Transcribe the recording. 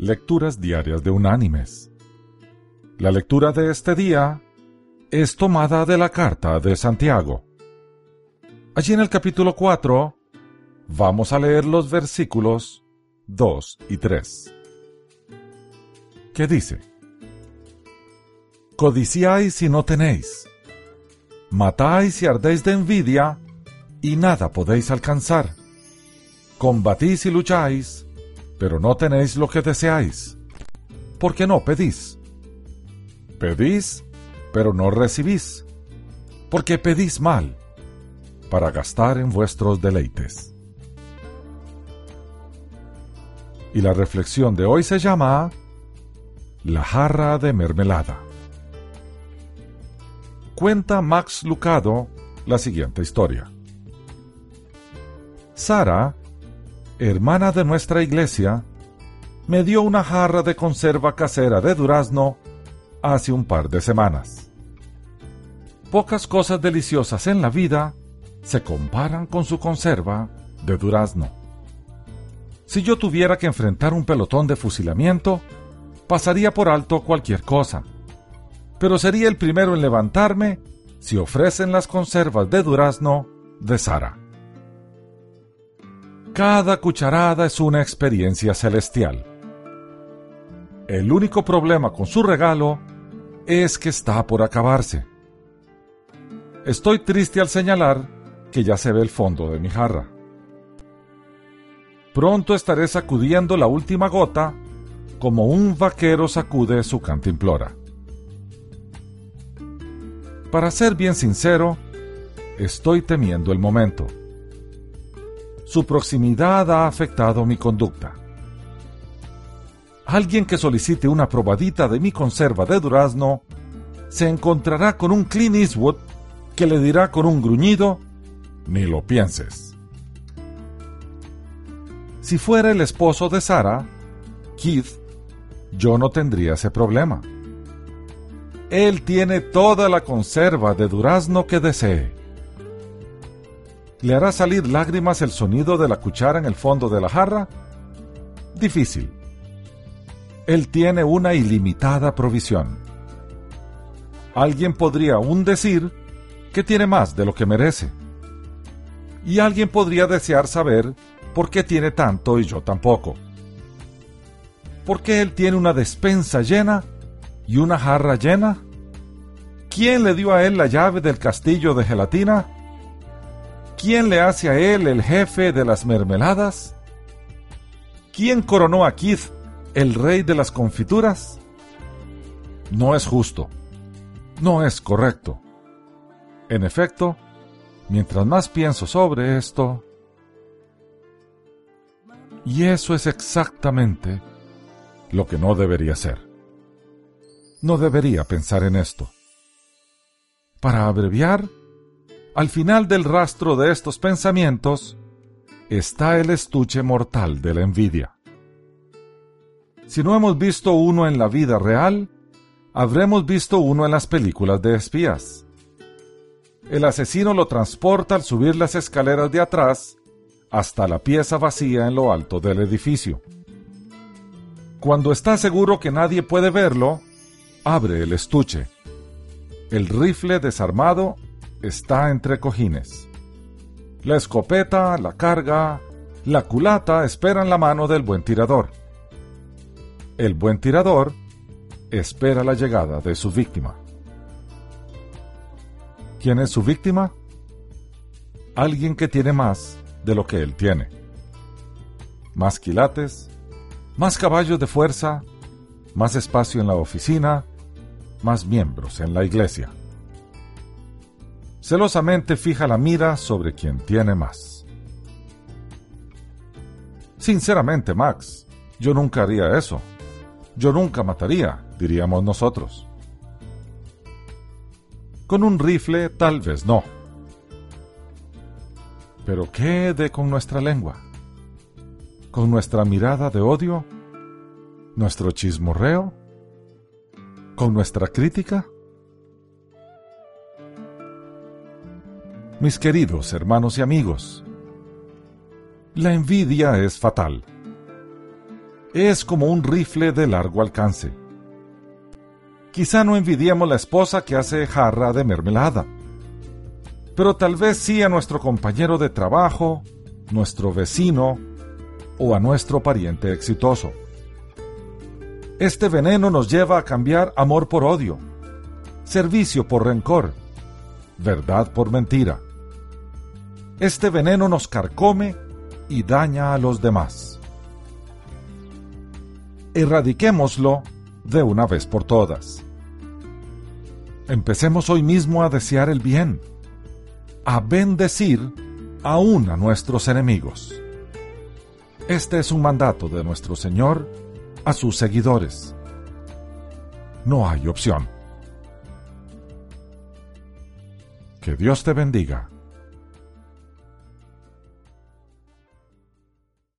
Lecturas Diarias de Unánimes. La lectura de este día es tomada de la carta de Santiago. Allí en el capítulo 4 vamos a leer los versículos 2 y 3. ¿Qué dice? Codiciáis y no tenéis. Matáis y ardéis de envidia y nada podéis alcanzar. Combatís y lucháis pero no tenéis lo que deseáis. ¿Por qué no pedís? Pedís, pero no recibís, porque pedís mal, para gastar en vuestros deleites. Y la reflexión de hoy se llama La jarra de mermelada. Cuenta Max Lucado la siguiente historia. Sara hermana de nuestra iglesia, me dio una jarra de conserva casera de durazno hace un par de semanas. Pocas cosas deliciosas en la vida se comparan con su conserva de durazno. Si yo tuviera que enfrentar un pelotón de fusilamiento, pasaría por alto cualquier cosa, pero sería el primero en levantarme si ofrecen las conservas de durazno de Sara. Cada cucharada es una experiencia celestial. El único problema con su regalo es que está por acabarse. Estoy triste al señalar que ya se ve el fondo de mi jarra. Pronto estaré sacudiendo la última gota como un vaquero sacude su cantimplora. Para ser bien sincero, estoy temiendo el momento su proximidad ha afectado mi conducta. Alguien que solicite una probadita de mi conserva de durazno se encontrará con un Clint Eastwood que le dirá con un gruñido, ni lo pienses. Si fuera el esposo de Sara, Keith, yo no tendría ese problema. Él tiene toda la conserva de durazno que desee ¿Le hará salir lágrimas el sonido de la cuchara en el fondo de la jarra? Difícil. Él tiene una ilimitada provisión. Alguien podría aún decir que tiene más de lo que merece. Y alguien podría desear saber por qué tiene tanto y yo tampoco. ¿Por qué él tiene una despensa llena y una jarra llena? ¿Quién le dio a él la llave del castillo de gelatina? ¿Quién le hace a él el jefe de las mermeladas? ¿Quién coronó a Keith el rey de las confituras? No es justo. No es correcto. En efecto, mientras más pienso sobre esto, y eso es exactamente lo que no debería ser. No debería pensar en esto. Para abreviar, al final del rastro de estos pensamientos está el estuche mortal de la envidia. Si no hemos visto uno en la vida real, habremos visto uno en las películas de espías. El asesino lo transporta al subir las escaleras de atrás hasta la pieza vacía en lo alto del edificio. Cuando está seguro que nadie puede verlo, abre el estuche. El rifle desarmado está entre cojines. La escopeta, la carga, la culata esperan la mano del buen tirador. El buen tirador espera la llegada de su víctima. ¿Quién es su víctima? Alguien que tiene más de lo que él tiene. Más quilates, más caballos de fuerza, más espacio en la oficina, más miembros en la iglesia celosamente fija la mira sobre quien tiene más. Sinceramente, Max, yo nunca haría eso. Yo nunca mataría, diríamos nosotros. Con un rifle tal vez no. Pero ¿qué de con nuestra lengua? ¿Con nuestra mirada de odio? ¿Nuestro chismorreo? ¿Con nuestra crítica? Mis queridos hermanos y amigos, la envidia es fatal. es como un rifle de largo alcance. Quizá no envidiemos la esposa que hace jarra de mermelada, pero tal vez sí a nuestro compañero de trabajo, nuestro vecino o a nuestro pariente exitoso. Este veneno nos lleva a cambiar amor por odio, servicio por rencor, verdad por mentira. Este veneno nos carcome y daña a los demás. Erradiquémoslo de una vez por todas. Empecemos hoy mismo a desear el bien, a bendecir aún a nuestros enemigos. Este es un mandato de nuestro Señor a sus seguidores. No hay opción. Que Dios te bendiga.